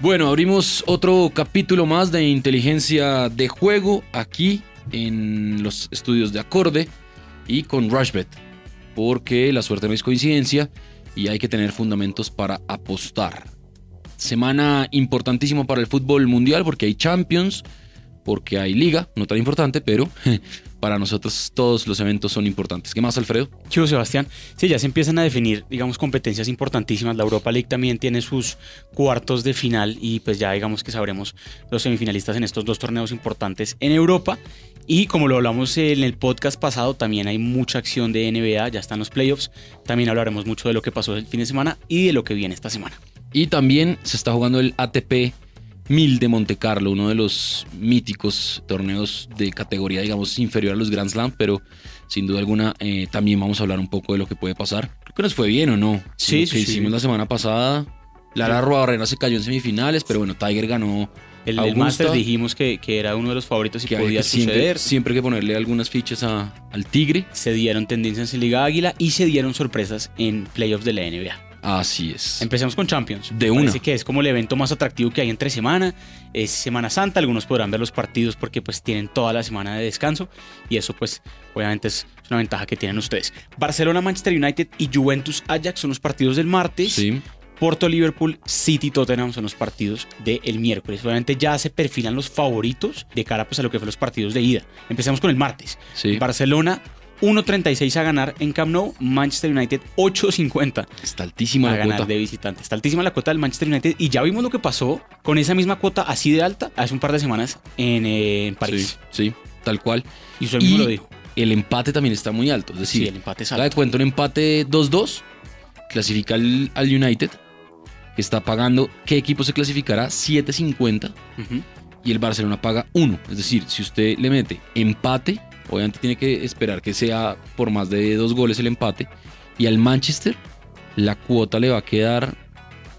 Bueno, abrimos otro capítulo más de inteligencia de juego aquí en los estudios de acorde y con Rushbet, porque la suerte no es coincidencia y hay que tener fundamentos para apostar. Semana importantísima para el fútbol mundial porque hay Champions, porque hay liga, no tan importante, pero para nosotros todos los eventos son importantes. ¿Qué más, Alfredo? Chivo Sebastián, sí, ya se empiezan a definir, digamos, competencias importantísimas. La Europa League también tiene sus cuartos de final y pues ya digamos que sabremos los semifinalistas en estos dos torneos importantes en Europa. Y como lo hablamos en el podcast pasado, también hay mucha acción de NBA, ya están los playoffs. También hablaremos mucho de lo que pasó el fin de semana y de lo que viene esta semana. Y también se está jugando el ATP 1000 de Monte Carlo, uno de los míticos torneos de categoría, digamos, inferior a los Grand Slam, pero sin duda alguna eh, también vamos a hablar un poco de lo que puede pasar. Creo que nos fue bien o no. Sí, lo sí, que sí. hicimos la semana pasada. Lara Ruabarrena se cayó en semifinales, pero bueno, Tiger ganó. El, el Augusta, Masters dijimos que, que era uno de los favoritos y que podía que siempre, suceder. siempre hay que ponerle algunas fichas a- al Tigre. Se dieron tendencias en Liga Águila y se dieron sorpresas en playoffs de la NBA. Así es. Empecemos con Champions. De una. Parece que es como el evento más atractivo que hay entre semana. Es Semana Santa. Algunos podrán ver los partidos porque pues tienen toda la semana de descanso. Y eso pues obviamente es una ventaja que tienen ustedes. Barcelona, Manchester United y Juventus Ajax son los partidos del martes. Sí. Porto, Liverpool, City, Tottenham son los partidos del miércoles. Obviamente ya se perfilan los favoritos de cara pues, a lo que fue los partidos de ida. Empecemos con el martes. Sí. Barcelona 1.36 a ganar en Camp Nou. Manchester United 8.50 Está altísima a la ganar cuota. de visitante. Está altísima la cuota del Manchester United y ya vimos lo que pasó con esa misma cuota así de alta hace un par de semanas en, eh, en París. Sí, sí, tal cual. Y usted mismo Y lo dijo. el empate también está muy alto. Es Sí, decir, el empate es de cuenta un empate 2-2, clasifica al, al United, que está pagando, ¿qué equipo se clasificará? 7.50 Ujú. y el Barcelona paga 1. Es decir, si usted le mete empate, obviamente tiene que esperar que sea por más de dos goles el empate. Y al Manchester, la cuota le va a quedar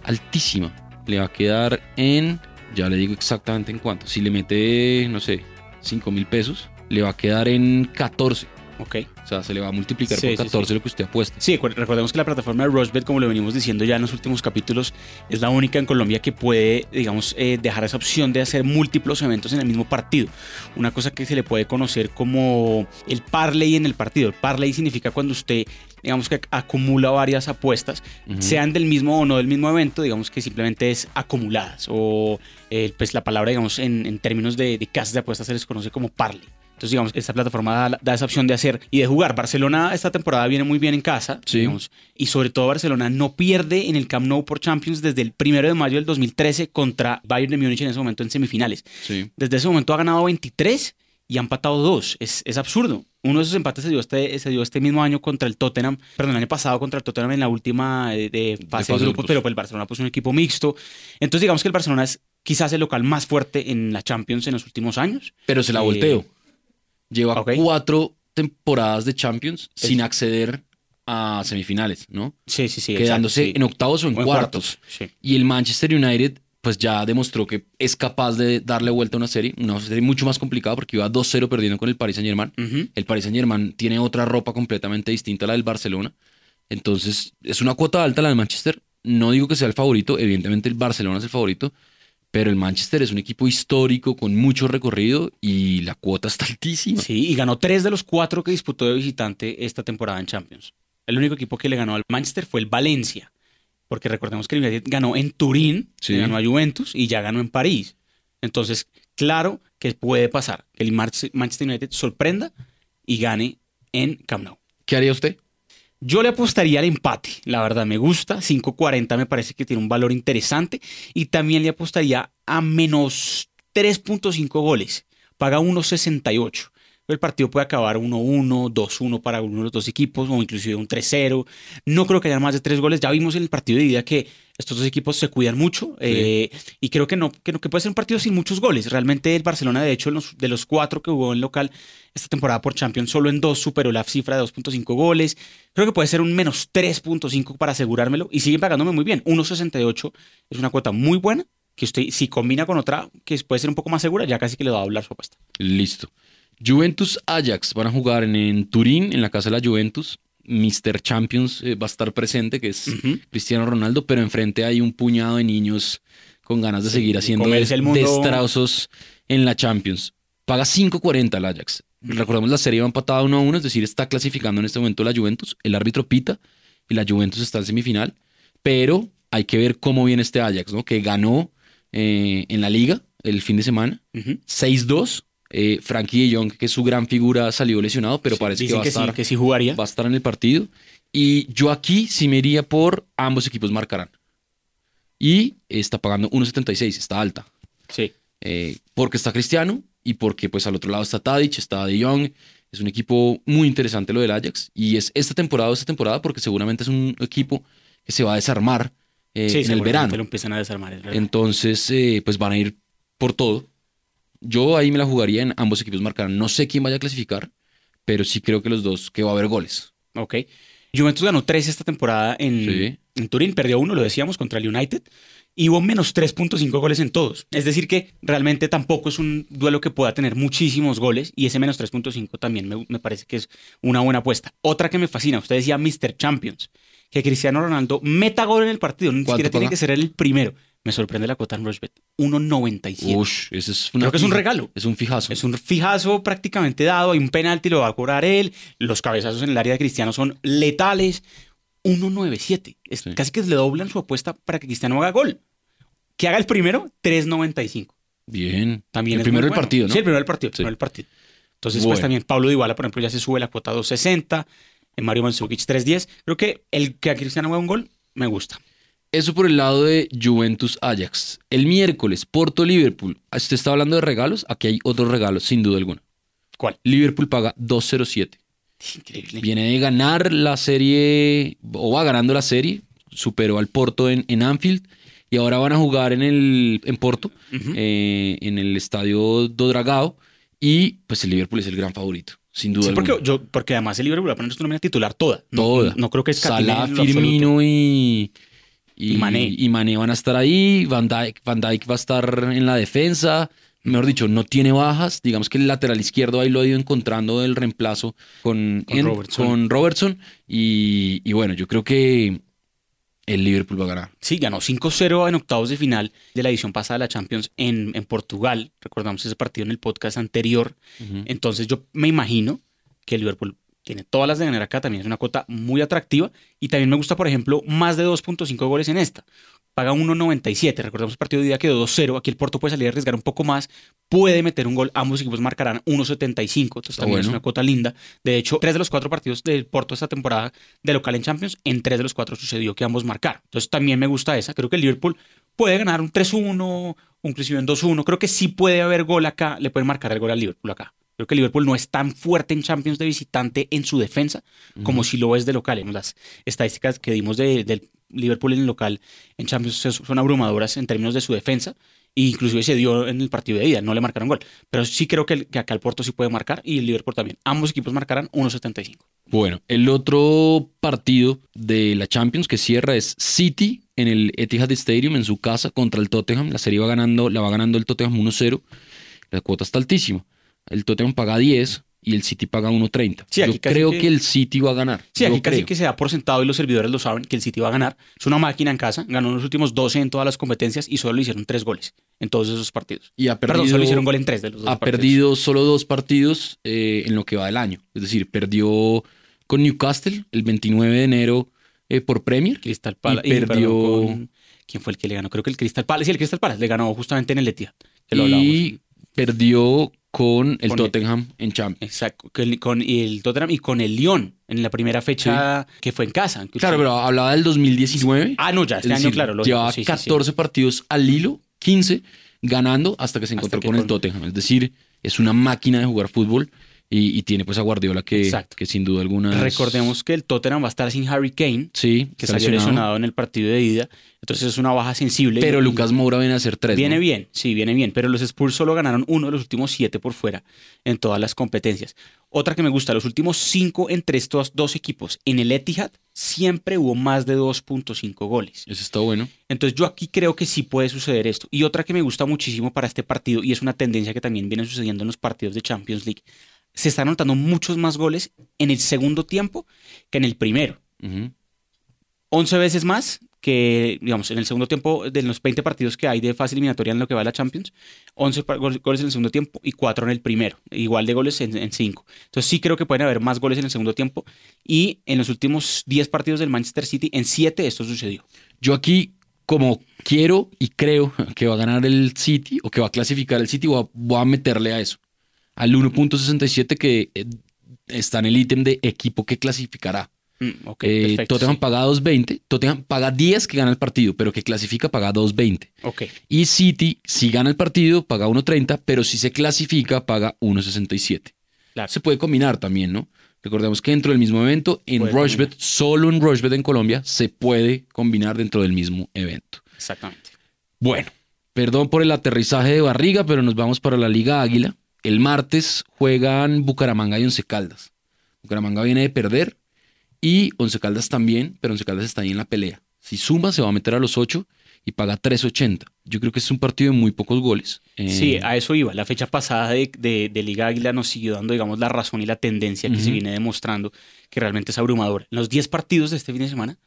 altísima. Le va a quedar en, ya le digo exactamente en cuánto. Si le mete, no sé, 5 mil pesos, le va a quedar en 14. Ok. O sea, se le va a multiplicar Sí, por sí, 14 lo que usted apuesta. Sí, recordemos que la plataforma de Rushbet, como lo venimos diciendo ya en los últimos capítulos, es la única en Colombia que puede, digamos, eh, dejar esa opción de hacer múltiplos eventos en el mismo partido. Una cosa que se le puede conocer como el parlay en el partido. El parlay significa cuando usted, digamos, que acumula varias apuestas, sean del mismo o no del mismo evento, digamos que simplemente es acumuladas. O eh, pues la palabra, digamos, en, en términos de, de casas de apuestas se les conoce como parlay. Entonces, digamos, esta plataforma da, da esa opción de hacer y de jugar. Barcelona esta temporada viene muy bien en casa. Sí. digamos, y sobre todo Barcelona no pierde en el Camp Nou por Champions desde el primero de mayo del 2013 contra Bayern de Múnich en ese momento en semifinales. Sí. Desde ese momento ha ganado 23 y ha empatado 2. Es, es absurdo. Uno de esos empates se dio, este, se dio este mismo año contra el Tottenham, perdón, el año pasado contra el Tottenham en la última eh, de, fase de, de grupos, grupos. pero pues el Barcelona puso un equipo mixto. Entonces digamos que el Barcelona es quizás el local más fuerte en la Champions en los últimos años. Pero se la Eh, volteo. Lleva cuatro temporadas de Champions Es- sin acceder a semifinales, ¿no? Sí, sí, sí. Quedándose exacto, sí. en octavos o en, O en cuartos. Sí. Y el Manchester United, pues ya demostró que es capaz de darle vuelta a una serie. Una serie mucho más complicada porque iba 2-0 perdiendo con el Paris Saint Germain. El Paris Saint Germain tiene otra ropa completamente distinta a la del Barcelona. Entonces, es una cuota alta la del Manchester. No digo que sea el favorito, evidentemente el Barcelona es el favorito, pero el Manchester es un equipo histórico con mucho recorrido y la cuota está altísima. Sí, y ganó tres de los cuatro que disputó de visitante esta temporada en Champions. El único equipo que le ganó al Manchester fue el Valencia, porque recordemos que el United ganó en Turín, Sí. ganó a Juventus y ya ganó en París. Entonces, claro que puede pasar que el Manchester United sorprenda y gane en Camp Nou. ¿Qué haría usted? Yo le apostaría al empate, la verdad me gusta, 5.40 me parece que tiene un valor interesante y también le apostaría a menos 3.5 goles, paga 1.68. El partido puede acabar 1-1, 2-1 para uno de los dos equipos o inclusive un 3-0. No creo que haya más de tres goles. Ya vimos en el partido de ida que estos dos equipos se cuidan mucho eh, y creo que no, que no que puede ser un partido sin muchos goles. Realmente el Barcelona, de hecho, en los- de los cuatro que jugó en local esta temporada por Champions, solo en dos superó la cifra de 2.5 goles. Creo que puede ser un menos 3.5 para asegurármelo y siguen pagándome muy bien. 1.68 es una cuota muy buena que usted, si combina con otra que puede ser un poco más segura, ya casi que le va a hablar su apuesta. Listo. Juventus Ajax van a jugar en, en Turín, en la casa de la Juventus. Mr. Champions eh, va a estar presente, que es. Cristiano Ronaldo, pero enfrente hay un puñado de niños con ganas de Sí, seguir haciendo comerse el mundo. destrozos en la Champions. Paga 5.40 el Ajax. Recordemos la serie va empatada 1 a 1, es decir, está clasificando en este momento la Juventus. El árbitro pita y la Juventus está en semifinal. Pero hay que ver cómo viene este Ajax, ¿no? Que ganó eh, en la liga el fin de semana. Ujú. 6-2. Eh, Frankie de Jong, que es su gran figura, salió lesionado, pero Sí, parece que va, a estar, sí, que sí jugaría. va a estar en el partido. Y yo aquí sí me iría por ambos equipos marcarán. Y está pagando 1.76, está alta. Sí. Eh, porque está Cristiano y porque pues al otro lado está Tadic, está De Jong. Es un equipo muy interesante lo del Ajax. Y es esta temporada o esta temporada porque seguramente es un equipo que se va a desarmar eh, sí, en el verano. lo empiezan a desarmar. Entonces, eh, pues van a ir por todo. Yo ahí me la jugaría en ambos equipos marcarán. No sé quién vaya a clasificar, pero sí creo que los dos, que va a haber goles. Ok. Juventus ganó 3 esta temporada en, Sí. en Turín, perdió uno, lo decíamos, contra el United. Y hubo menos 3.5 goles en todos. Es decir, que realmente tampoco es un duelo que pueda tener muchísimos goles. Y ese menos 3.5 también me, me parece que es una buena apuesta. Otra que me fascina, usted decía Mr. Champions. Que Cristiano Ronaldo meta gol en el partido. Ni ¿Cuánto siquiera tiene que ser el primero. Me sorprende la cuota en Rushbet. 1.97. Ush, ese es una Creo que es un regalo. Es un fijazo. Es un fijazo prácticamente dado. Hay un penalti, lo va a cobrar él. Los cabezazos en el área de Cristiano son letales. 1.97. Es Sí. Casi que le doblan su apuesta para que Cristiano haga gol. Que haga el primero, 3.95. Bien. También el primero del bueno. partido, ¿no? Sí, el primero del partido. Sí. primero del partido. Entonces, Bueno. pues también Pablo Dybala, por ejemplo, ya se sube la cuota a 2.60. En Mario Mandzukic 3.10. Creo que el que a Cristiano haga un gol me gusta. Eso por el lado de Juventus Ajax. El miércoles, Porto Liverpool. Ah, Usted está hablando de regalos. Aquí hay otros regalos, sin duda alguna. ¿Cuál? Liverpool paga 2.07. Increíble. Viene de ganar la serie, o va ganando la serie. Superó al Porto en, en Anfield. Y ahora van a jugar en, el, en Porto, eh, en el estadio do Dragao. Y pues el Liverpool es el gran favorito, sin duda Sí, alguna. porque, yo, porque además el Liverpool va a poner su nómina titular toda. No- Toda. No, creo que es Salah, Firmino y, Y Mané. y Mané van a estar ahí. Van Dijk, Van Dijk va a estar en la defensa. Mejor dicho, no tiene bajas. Digamos que el lateral izquierdo ahí lo ha ido encontrando el reemplazo con, Con en- Robertson. con Robertson. Y, y bueno, yo creo que el Liverpool va a ganar. Sí, ganó 5-0 en octavos de final de la edición pasada de la Champions en, en Portugal. Recordamos ese partido en el podcast anterior. Entonces yo me imagino que el Liverpool tiene todas las de ganar acá. También es una cuota muy atractiva. Y también me gusta, por ejemplo, más de 2.5 goles en esta. Paga 1.97. Recordamos el partido de día quedó 2-0. Aquí el Porto puede salir a arriesgar un poco más. Puede meter un gol. Ambos equipos marcarán 1.75. Entonces también es una cuota linda. De hecho, tres de los cuatro partidos del Porto esta temporada de local en Champions, en tres de los cuatro sucedió que ambos marcaron. Entonces también me gusta esa. Creo que el Liverpool puede ganar un 3-1, inclusive un 2-1. Creo que sí puede haber gol acá. Le pueden marcar el gol al Liverpool acá. Creo que Liverpool no es tan fuerte en Champions de visitante en su defensa como si lo es de local. Las estadísticas que dimos de- del Liverpool en el local en Champions son- son abrumadoras en términos de su defensa. E inclusive se dio en el partido de ida, no le marcaron gol. Pero sí creo que, el- que acá el Porto sí puede marcar y el Liverpool también. Ambos equipos marcarán 1.75. Bueno, el otro partido de la Champions que cierra es City en el Etihad Stadium en su casa contra el Tottenham. La serie va ganando, la va ganando el Tottenham 1-0. La cuota está altísima. El Tottenham paga 10 y el City paga 1.30. Sí, Yo creo que- que... el City va a ganar. Sí, Yo aquí casi creo. que se da por sentado y los servidores lo saben que el City va a ganar. Es una máquina en casa, ganó los últimos 12 en todas las competencias y solo le hicieron tres goles en todos esos partidos. Y ha perdido, Perdón, solo hicieron gol en tres de los dos ha partidos. perdido solo dos partidos eh, en lo que va del año. Es decir, perdió con Newcastle el 29 de enero eh, por Premier. Crystal Palace. y perdió- con- ¿Quién fue el que le ganó? Creo que el Crystal Palace. Sí, el Crystal Palace le ganó justamente en el Etihad. Que lo hablábamos. y perdió con el Con el- Tottenham en Champions. Exacto. Con, el Tottenham y con el Lyon en la primera fecha que fue en casa. Claro, pero hablaba del 2019. Ah, no, ya este Es año, decir, claro. lógico, llevaba sí, sí, sí. 14 partidos al hilo, 15, ganando hasta que se encontró que con el Tottenham. Es decir, es una máquina de jugar fútbol y, y tiene pues a Guardiola que, Exacto. que sin duda alguna... es- Recordemos que el Tottenham va a estar sin Harry Kane, Sí, que está salió lesionado. lesionado en el partido de ida. Entonces es una baja sensible. Pero Lucas Moura viene a hacer tres. Viene ¿no? bien, sí, viene bien, pero los Spurs solo ganaron uno de los últimos siete por fuera en todas las competencias. Otra que me gusta, los últimos cinco entre estos dos equipos en el Etihad siempre hubo más de 2.5 goles. Eso está bueno. Entonces yo aquí creo que sí puede suceder esto. Y otra que me gusta muchísimo para este partido, y es una tendencia que también viene sucediendo en los partidos de Champions League, se están anotando muchos más goles en el segundo tiempo que en el primero. Ujú. 11 veces más que, digamos, en el segundo tiempo, de los 20 partidos que hay de fase eliminatoria en lo que va a la Champions, 11 pa- gol- goles en el segundo tiempo y 4 en el primero, igual de goles en 5. Entonces sí creo que pueden haber más goles en el segundo tiempo y en los últimos 10 partidos del Manchester City, en 7 esto sucedió. Yo aquí, como quiero y creo que va a ganar el City o que va a clasificar el City, voy a, voy a meterle a eso. Al 1.67 que eh, está en el ítem de equipo que clasificará. Mm, ok, Eh, perfecto. Tottenham sí. paga 2.20, Tottenham paga 10 que gana el partido, pero que clasifica paga 2.20. Ok, Y City, si gana el partido, paga 1.30, pero si se clasifica, paga 1.67. claro. Se puede combinar también, ¿no? Recordemos que dentro del mismo evento, en Puede Rushbet, solo en Rushbet en Colombia, se puede combinar dentro del mismo evento. Exactamente. Bueno, perdón por el aterrizaje de barriga, pero nos vamos para la Liga Águila. El martes juegan Bucaramanga y Once Caldas. Bucaramanga viene de perder y Once Caldas también, pero Once Caldas está ahí en la pelea. Si suma, se va a meter a los 8 y paga 3.80. Yo creo que es un partido de muy pocos goles. Eh, Sí, a eso iba. La fecha pasada de, de- de Liga Águila nos siguió dando, digamos, la razón y la tendencia que se viene demostrando que realmente es abrumadora. En los 10 partidos de este fin de semana,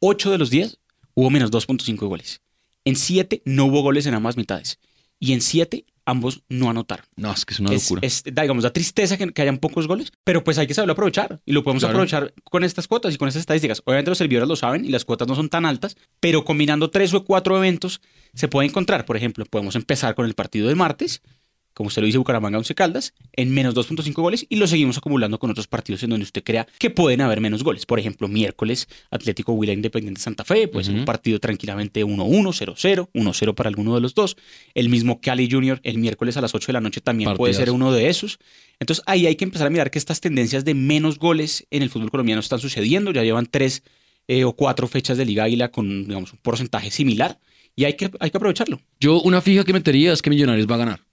8 de los 10 hubo menos 2.5 goles. En 7 no hubo goles en ambas mitades. Y en 7 ambos no anotaron. No, es que es una locura. es, digamos, da tristeza que, que hayan pocos goles, pero pues hay que saberlo aprovechar y lo podemos Claro. aprovechar con estas cuotas y con estas estadísticas. Obviamente los servidores lo saben y las cuotas no son tan altas, pero combinando tres o cuatro eventos se puede encontrar. Por ejemplo, podemos empezar con el partido del martes, como usted lo dice, Bucaramanga 11 Caldas, en menos 2.5 goles y lo seguimos acumulando con otros partidos en donde usted crea que pueden haber menos goles. Por ejemplo, miércoles, Atlético Huila Independiente Santa Fe, puede ser un partido tranquilamente 1-1, 0-0, 1-0 para alguno de los dos. El mismo Cali Junior el miércoles a las 8 de la noche también puede ser uno de esos. Entonces ahí hay que empezar a mirar que estas tendencias de menos goles en el fútbol colombiano están sucediendo. Ya llevan tres eh, o cuatro fechas de Liga Águila con digamos, un porcentaje similar y hay que, hay que aprovecharlo Yo una fija que metería es que Millonarios va a ganar.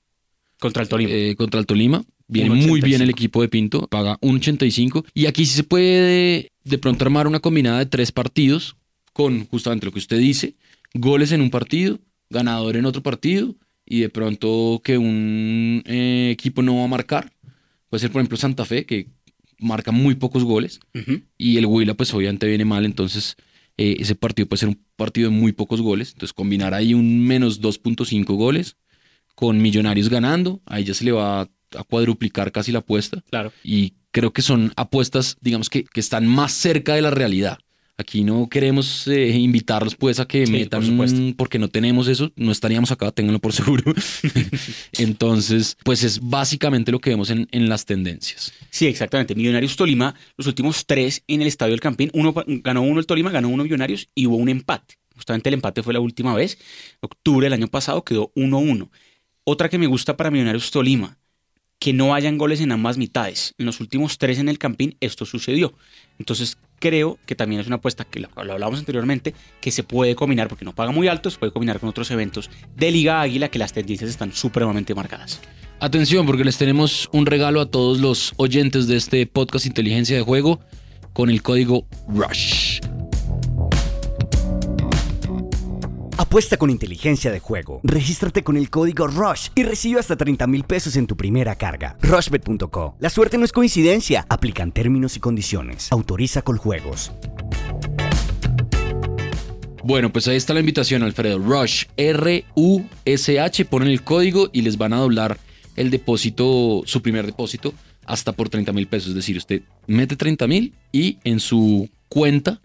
Contra el Tolima. eh, contra el Tolima. Viene 1.85. muy bien el equipo de Pinto, paga un 85. Y aquí sí se puede de pronto armar una combinada de tres partidos con justamente lo que usted dice, goles en un partido, ganador en otro partido y de pronto que un eh, equipo no va a marcar. Puede ser por ejemplo Santa Fe que marca muy pocos goles y el Huila pues obviamente viene mal, entonces eh, ese partido puede ser un partido de muy pocos goles. Entonces combinar ahí un menos 2.5 goles con Millonarios ganando, ahí ya se le va a, a cuadruplicar casi la apuesta. Claro. Y creo que son apuestas, digamos, que, que están más cerca de la realidad. Aquí no queremos eh, invitarlos pues a que Sí, metan, por porque no tenemos eso, no estaríamos acá, ténganlo por seguro. Entonces, pues es básicamente lo que vemos en, en las tendencias. Sí, exactamente. Millonarios Tolima, los últimos tres en el Estadio del Campín. Uno ganó uno el Tolima, ganó uno Millonarios y hubo un empate. Justamente el empate fue la última vez. Octubre del año pasado quedó 1-1. Otra que me gusta para Millonarios Tolima, que no hayan goles en ambas mitades. En los últimos tres en el Campín esto sucedió. Entonces creo que también es una apuesta que lo, hablábamos anteriormente, que se puede combinar, porque no paga muy alto, se puede combinar con otros eventos de Liga Águila que las tendencias están supremamente marcadas. Atención, porque les tenemos un regalo a todos los oyentes de este podcast Inteligencia de Juego con el código RUSH. Apuesta con inteligencia de juego. Regístrate con el código RUSH y recibe hasta 30 mil pesos en tu primera carga. Rushbet.co. La suerte no es coincidencia. Aplican términos y condiciones. Autoriza con juegos. Bueno, pues ahí está la invitación, Alfredo. Rush, R-U-S-H, ponen el código y les van a doblar el depósito, su primer depósito, hasta por 30 mil pesos. Es decir, usted mete 30 mil y en su cuenta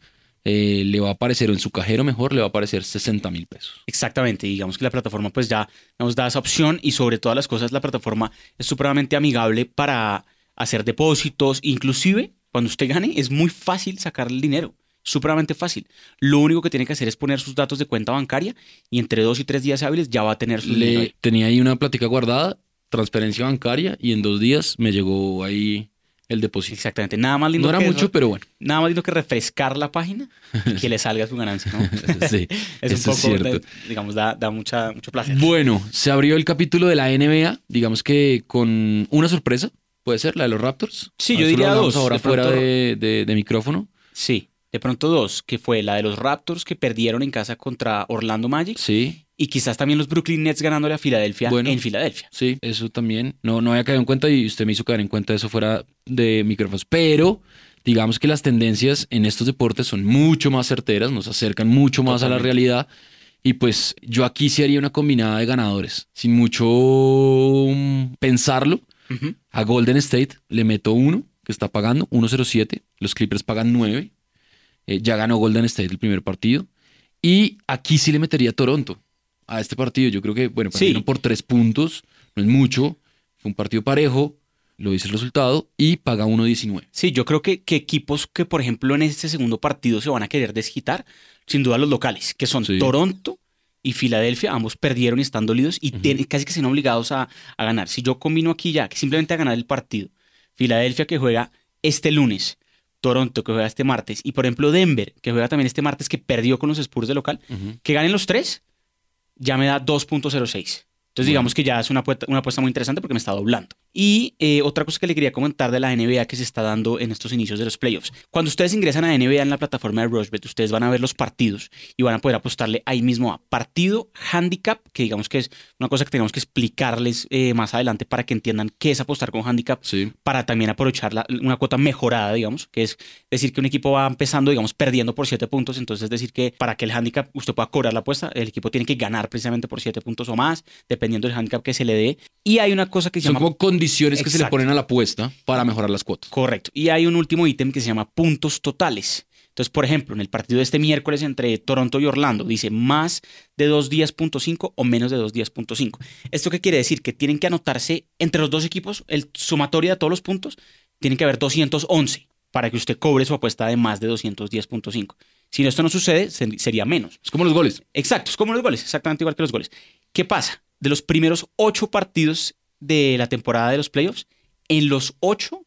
eh, le va a aparecer, o en su cajero mejor, le va a aparecer 60 mil pesos. Exactamente, y digamos que la plataforma pues ya nos da esa opción y sobre todas las cosas la plataforma es supremamente amigable para hacer depósitos, inclusive cuando usted gane es muy fácil sacar el dinero, supremamente fácil. Lo único que tiene que hacer es poner sus datos de cuenta bancaria y entre dos y tres días hábiles ya va a tener su dinero Le ahí. tenía ahí una plática guardada, transferencia bancaria, y en dos días me llegó ahí el depósito. Exactamente, nada más lindo No era que mucho, pero bueno. nada más lindo que refrescar la página y que le salga su ganancia, ¿no? Sí, es un eso poco, es cierto. de- digamos, da, da mucha, mucho placer. Bueno, se abrió el capítulo de la NBA, digamos que con una sorpresa, puede ser, la de los Raptors. Sí, yo diría dos, ahora de fuera pronto- de, de- de micrófono. Sí, de pronto dos, que fue la de los Raptors que perdieron en casa contra Orlando Magic Sí, y quizás también los Brooklyn Nets ganándole a Filadelfia Bueno. en Filadelfia. sí, eso también. No, no había caído en cuenta y usted me hizo caer en cuenta de eso fuera de micrófonos. Pero digamos que las tendencias en estos deportes son mucho más certeras, nos acercan mucho más a la realidad. Y pues yo aquí sí haría una combinada de ganadores, sin mucho mm, pensarlo. A Golden State le meto uno, que está pagando 1.07. Los Clippers pagan 9. Eh, ya ganó Golden State el primer partido. Y aquí sí le metería a Toronto a este partido. Yo creo que, bueno, Sí. perdieron por tres puntos, no es mucho. Fue un partido parejo, lo dice el resultado, y paga 1.19. Sí, yo creo que, que equipos que, por ejemplo, en este segundo partido se van a querer desquitar, sin duda los locales, que son Sí. Toronto y Filadelfia, ambos perdieron y están dolidos y tienen- casi que son obligados a, a ganar. Si yo combino aquí ya, que simplemente a ganar el partido, Filadelfia que juega este lunes, Toronto que juega este martes, y por ejemplo Denver que juega también este martes que perdió con los Spurs de local, que ganen los tres, ya me da 2.06. Entonces, Bueno. digamos que ya es una apuesta, una apuesta muy interesante porque me está doblando. Y eh, otra cosa que le quería comentar de la NBA que se está dando en estos inicios de los playoffs. Cuando ustedes ingresan a NBA en la plataforma de Rushbet, ustedes van a ver los partidos y van a poder apostarle ahí mismo a partido, handicap, que digamos que es una cosa que tenemos que explicarles eh, más adelante para que entiendan qué es apostar con handicap Sí. para también aprovechar la- una cuota mejorada, digamos, que es decir que un equipo va empezando, digamos, perdiendo por 7 puntos, entonces es decir que para que el handicap usted pueda cobrar la apuesta, el equipo tiene que ganar precisamente por 7 puntos o más, dependiendo del handicap que se le dé. Y hay una cosa que se Son llama... como condiciones que se le ponen a la apuesta para mejorar las cuotas. Correcto. Y hay un último ítem que se llama puntos totales. Entonces, por ejemplo, en el partido de este miércoles entre Toronto y Orlando, dice más de 2 días.5 o menos de 2 días.5. ¿Esto qué quiere decir? Que tienen que anotarse entre los dos equipos, el sumatorio de todos los puntos, tiene que haber 211 para que usted cobre su apuesta de más de 210.5. Si esto no sucede, se- sería menos. Es como los goles. Exacto, es como los goles, exactamente igual que los goles. ¿Qué pasa? De los primeros ocho partidos de la temporada de los playoffs, en los ocho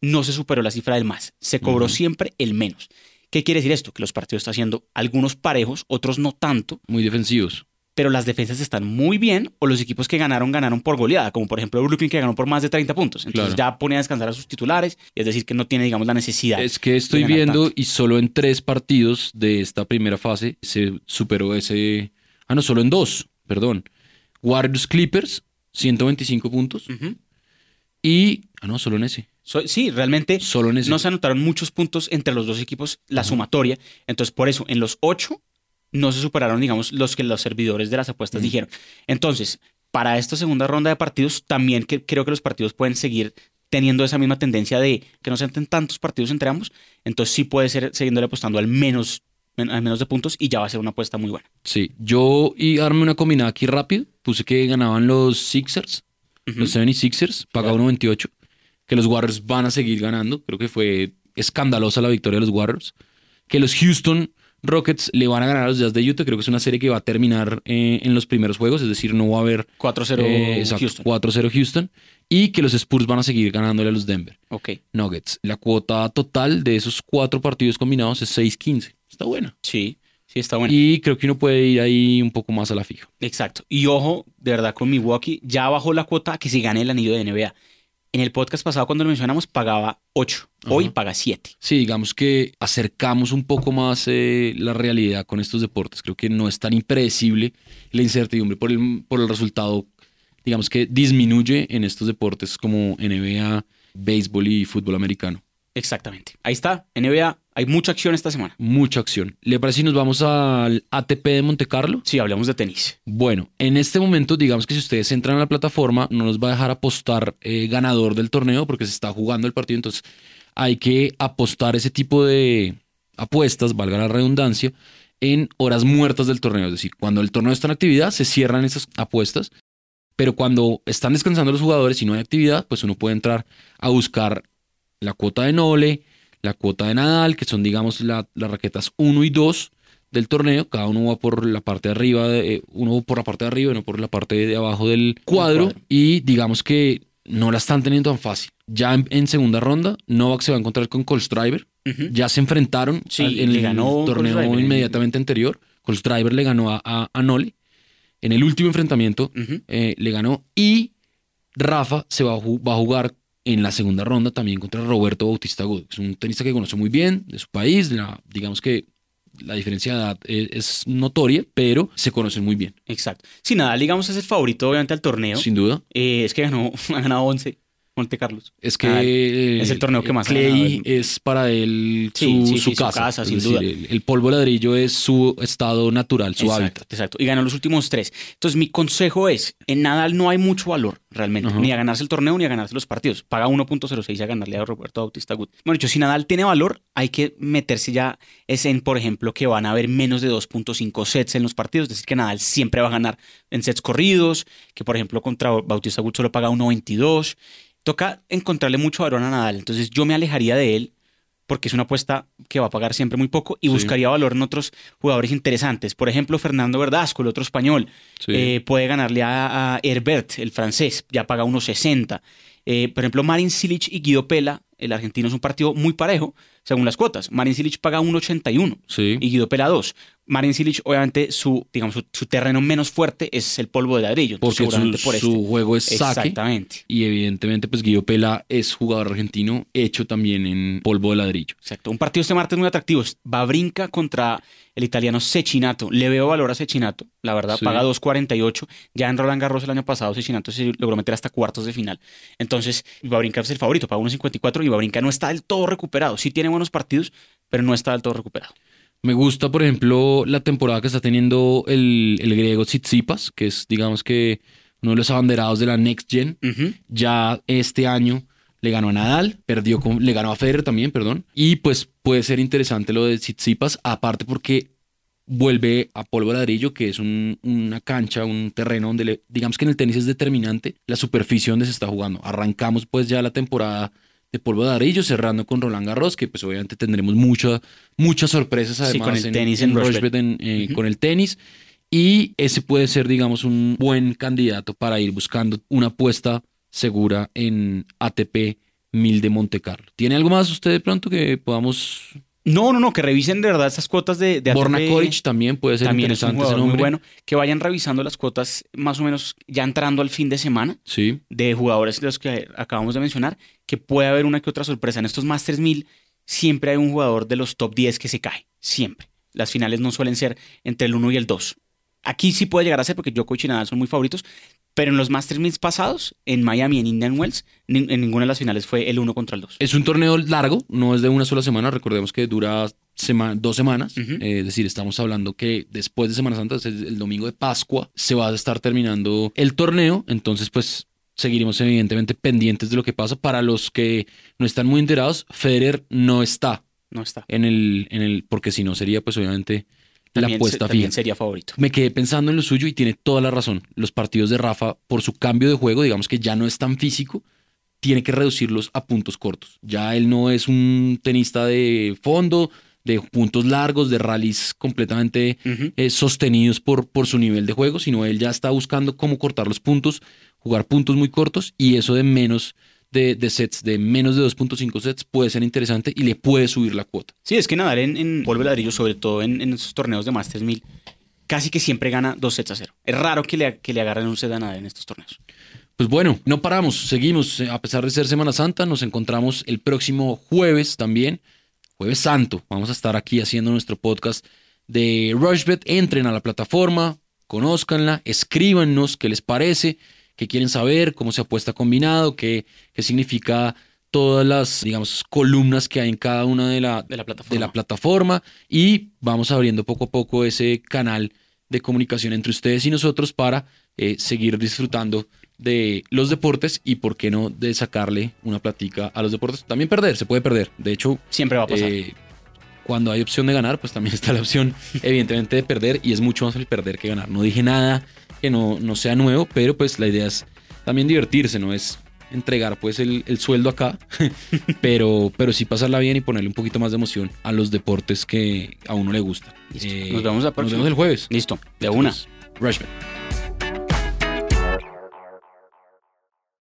no se superó la cifra del más, se cobró siempre el menos. ¿Qué quiere decir esto? Que los partidos están siendo algunos parejos, otros no tanto, Muy defensivos. pero las defensas están muy bien o los equipos que ganaron ganaron por goleada, como por ejemplo Brooklyn que ganó por más de 30 puntos. Entonces Claro. ya pone a descansar a sus titulares, es decir, que no tiene, digamos, la necesidad. Es que estoy viendo tanto. y solo en tres partidos de esta primera fase se superó ese. Ah, no, solo en dos, perdón. Warriors Clippers, 125 puntos. Y. Ah, no, solo en ese. So- sí, realmente Solo en ese. no se anotaron muchos puntos entre los dos equipos, la sumatoria. Entonces, por eso, en los ocho no se superaron, digamos, los que los servidores de las apuestas dijeron. Entonces, para esta segunda ronda de partidos, también que, creo que los partidos pueden seguir teniendo esa misma tendencia de que no se entren tantos partidos entre ambos. Entonces, sí puede ser siguiéndole apostando al menos, al menos de puntos y ya va a ser una apuesta muy buena. Sí, yo y arme una combinada aquí rápido. Puse que ganaban los Sixers, los 76ers, pagaba Claro. 1.28. Que los Warriors van a seguir ganando. Creo que fue escandalosa la victoria de los Warriors. Que los Houston Rockets le van a ganar a los Jazz de Utah. Creo que es una serie que va a terminar eh, en los primeros juegos, es decir, no va a haber 4-0 eh, Houston. 4-0 Houston. Y que los Spurs van a seguir ganándole a los Denver Ok, Nuggets. La cuota total de esos cuatro partidos combinados es 6-15. Está buena. sí, sí está bueno. Y creo que uno puede ir ahí un poco más a la fija. Exacto. Y ojo, de verdad, con Milwaukee ya bajó la cuota que se gane el anillo de NBA. En el podcast pasado, cuando lo mencionamos, pagaba 8. Hoy Ajá. paga 7. Sí, digamos que acercamos un poco más eh, la realidad con estos deportes. Creo que no es tan impredecible la incertidumbre por el, por el resultado, digamos que disminuye en estos deportes como NBA, béisbol y fútbol americano. Exactamente. Ahí está, NBA. Hay mucha acción esta semana. Mucha acción. ¿Le parece si nos vamos al ATP de Monte Carlo? Sí, hablemos de tenis. Bueno, en este momento, digamos que si ustedes entran a la plataforma, no nos va a dejar apostar eh, ganador del torneo porque se está jugando el partido. Entonces, hay que apostar ese tipo de apuestas, valga la redundancia, en horas muertas del torneo. Es decir, cuando el torneo está en actividad, se cierran esas apuestas. Pero cuando están descansando los jugadores y no hay actividad, pues uno puede entrar a buscar la cuota de Nole, la cuota de Nadal, que son, digamos, la- las raquetas 1 y 2 del torneo. Cada uno va por la parte de arriba, de- eh, uno por la parte de arriba y uno por la parte de abajo del cuadro. cuadro. Y digamos que no la están teniendo tan fácil. Ya en, en segunda ronda, Novak se va a encontrar con Colstriver. Ujú. Ya se enfrentaron Sí, al- en el ganó torneo inmediatamente anterior. Colstriver le ganó a, a, a Nole. En el último enfrentamiento eh, le ganó. Y Rafa se va a, va a jugar en la segunda ronda también contra Roberto Bautista Agut. Es un tenista que conoce muy bien de su país. la- digamos que la diferencia de edad es, es notoria, pero se conocen muy bien, Exacto. Si nada, digamos, es el favorito, obviamente, al torneo. sin duda. Eh, es que ganó, ha ganado 11. Monte Carlos. Es que Ah, eh, es el torneo que más ha ganado Clay es para él su, Sí, sí, su sí, su casa. sin decir, duda. El, el polvo ladrillo es su estado natural, su exacto, hábitat. Exacto. Y ganó los últimos tres. Entonces, mi consejo es: en Nadal no hay mucho valor realmente, ni a ganarse el torneo ni a ganarse los partidos. Paga 1.06 a ganarle a Roberto Bautista Gut. Bueno, dicho, si Nadal tiene valor, hay que meterse ya es en, por ejemplo, que van a haber menos de 2.5 sets en los partidos. Es decir, que Nadal siempre va a ganar en sets corridos, que por ejemplo contra Bautista Gut solo paga 1.22. Toca encontrarle mucho valor a Nadal. Entonces, yo me alejaría de él porque es una apuesta que va a pagar siempre muy poco y Sí. buscaría valor en otros jugadores interesantes. Por ejemplo, Fernando Verdasco, el otro español, Sí. eh, puede ganarle a, a Herbert, el francés, ya paga 1.60. Eh, por ejemplo, Marin Cilic y Guido Pela, el argentino, es un partido muy parejo según las cuotas. Marin Cilic paga 1.81 Sí. y Guido Pela 2. Marin Cilic, obviamente, su, digamos, su, su terreno menos fuerte es el polvo de ladrillo. porque su, seguramente por su este. juego es saque. Exactamente. Y evidentemente, pues Guido Pela es jugador argentino, hecho también en polvo de ladrillo. Exacto. Un partido este martes muy atractivo. es Babrinka contra el italiano Cecchinato. Le veo valor a Cecchinato. La verdad, Sí. paga 2.48. Ya en Roland Garros el año pasado Cecchinato se logró meter hasta cuartos de final. Entonces, Babrinka es el favorito, paga 1.54 y Babrinka no está del todo recuperado. Sí tiene buenos partidos, pero no está del todo recuperado. Me gusta, por ejemplo, la temporada que está teniendo el, el griego Tsitsipas, que es, digamos que, uno de los abanderados de la Next Gen. Ya este año le ganó a Nadal, perdió con, le ganó a Federer también, perdón. Y pues puede ser interesante lo de Tsitsipas, aparte porque vuelve a polvo ladrillo, que es un- una cancha, un terreno donde, le- digamos que en el tenis es determinante la superficie donde se está jugando. Arrancamos pues ya la temporada de polvo de ladrillo, cerrando con Roland Garros, que pues obviamente tendremos mucha- muchas sorpresas además Sí, con el tenis en eh, con el tenis. Y ese puede ser, digamos, un buen candidato para ir buscando una apuesta segura en ATP 1000 de Monte Carlo. ¿Tiene algo más usted de pronto que podamos... No, no, no, que revisen de verdad esas cuotas de, de Borna. Koric también puede ser También es un interesante ese jugador muy bueno. Que vayan revisando las cuotas más o menos ya entrando al fin de semana. Sí, de jugadores de los que acabamos de mencionar, que puede haber una que otra sorpresa. En estos Masters 1000 siempre hay un jugador de los top 10 que se cae, siempre. Las finales no suelen ser entre el 1 y el 2. Aquí sí puede llegar a ser porque Djokovic y Nadal son muy favoritos, pero en los Masters 1000 pasados, en Miami, en Indian Wells, en ninguna de las finales fue el 1 contra el 2. es un torneo largo, no es de una sola semana, recordemos que dura sema- dos semanas. Eh, es decir, estamos hablando que después de Semana Santa, el, domingo de Pascua, se va a estar terminando el torneo, entonces pues seguiremos evidentemente pendientes de lo que pasa. Para los que no están muy enterados, Federer no está No está. en el, en el porque si no sería pues obviamente También, se- apuesta fija. sería favorito. Me quedé pensando en lo suyo y tiene toda la razón. Los partidos de Rafa, por su cambio de juego, digamos que ya no es tan físico, tiene que reducirlos a puntos cortos. Ya él no es un tenista de fondo, de puntos largos, de rallies completamente eh, sostenidos por, por su nivel de juego, sino él ya está buscando cómo cortar los puntos, jugar puntos muy cortos y eso de menos de, de sets, de menos de 2.5 sets, puede ser interesante y le puede subir la cuota. Sí, es que Nadal en, en polvo de ladrillo, sobre todo en, en esos torneos de Masters 1000, casi que siempre gana dos sets a cero. Es raro que le, que le agarren un set a Nadal en estos torneos. Pues bueno, no paramos, seguimos. eh, A pesar de ser Semana Santa, nos encontramos el próximo jueves también, jueves santo. Vamos a estar aquí haciendo nuestro podcast de Rushbet. Entren a la plataforma, conózcanla, escríbanos qué les parece, qué quieren saber, cómo se apuesta combinado, qué, qué significa todas las, digamos, columnas que hay en cada una de la, De la plataforma. de la plataforma y vamos abriendo poco a poco ese canal de comunicación entre ustedes y nosotros para eh, seguir disfrutando de los deportes y por qué no de sacarle una platica a los deportes. También perder, se puede perder. De hecho, Siempre va a pasar. eh, cuando hay opción de ganar, pues también está la opción evidentemente de perder y es mucho más fácil perder que ganar. No dije nada que no, no sea nuevo, pero pues la idea es también divertirse, no es entregar pues el, el sueldo acá, pero, pero sí pasarla bien y ponerle un poquito más de emoción a los deportes que a uno le gusta. Listo. Nos vemos la Nos próxima. vemos el jueves. Listo, de una. Rushbet.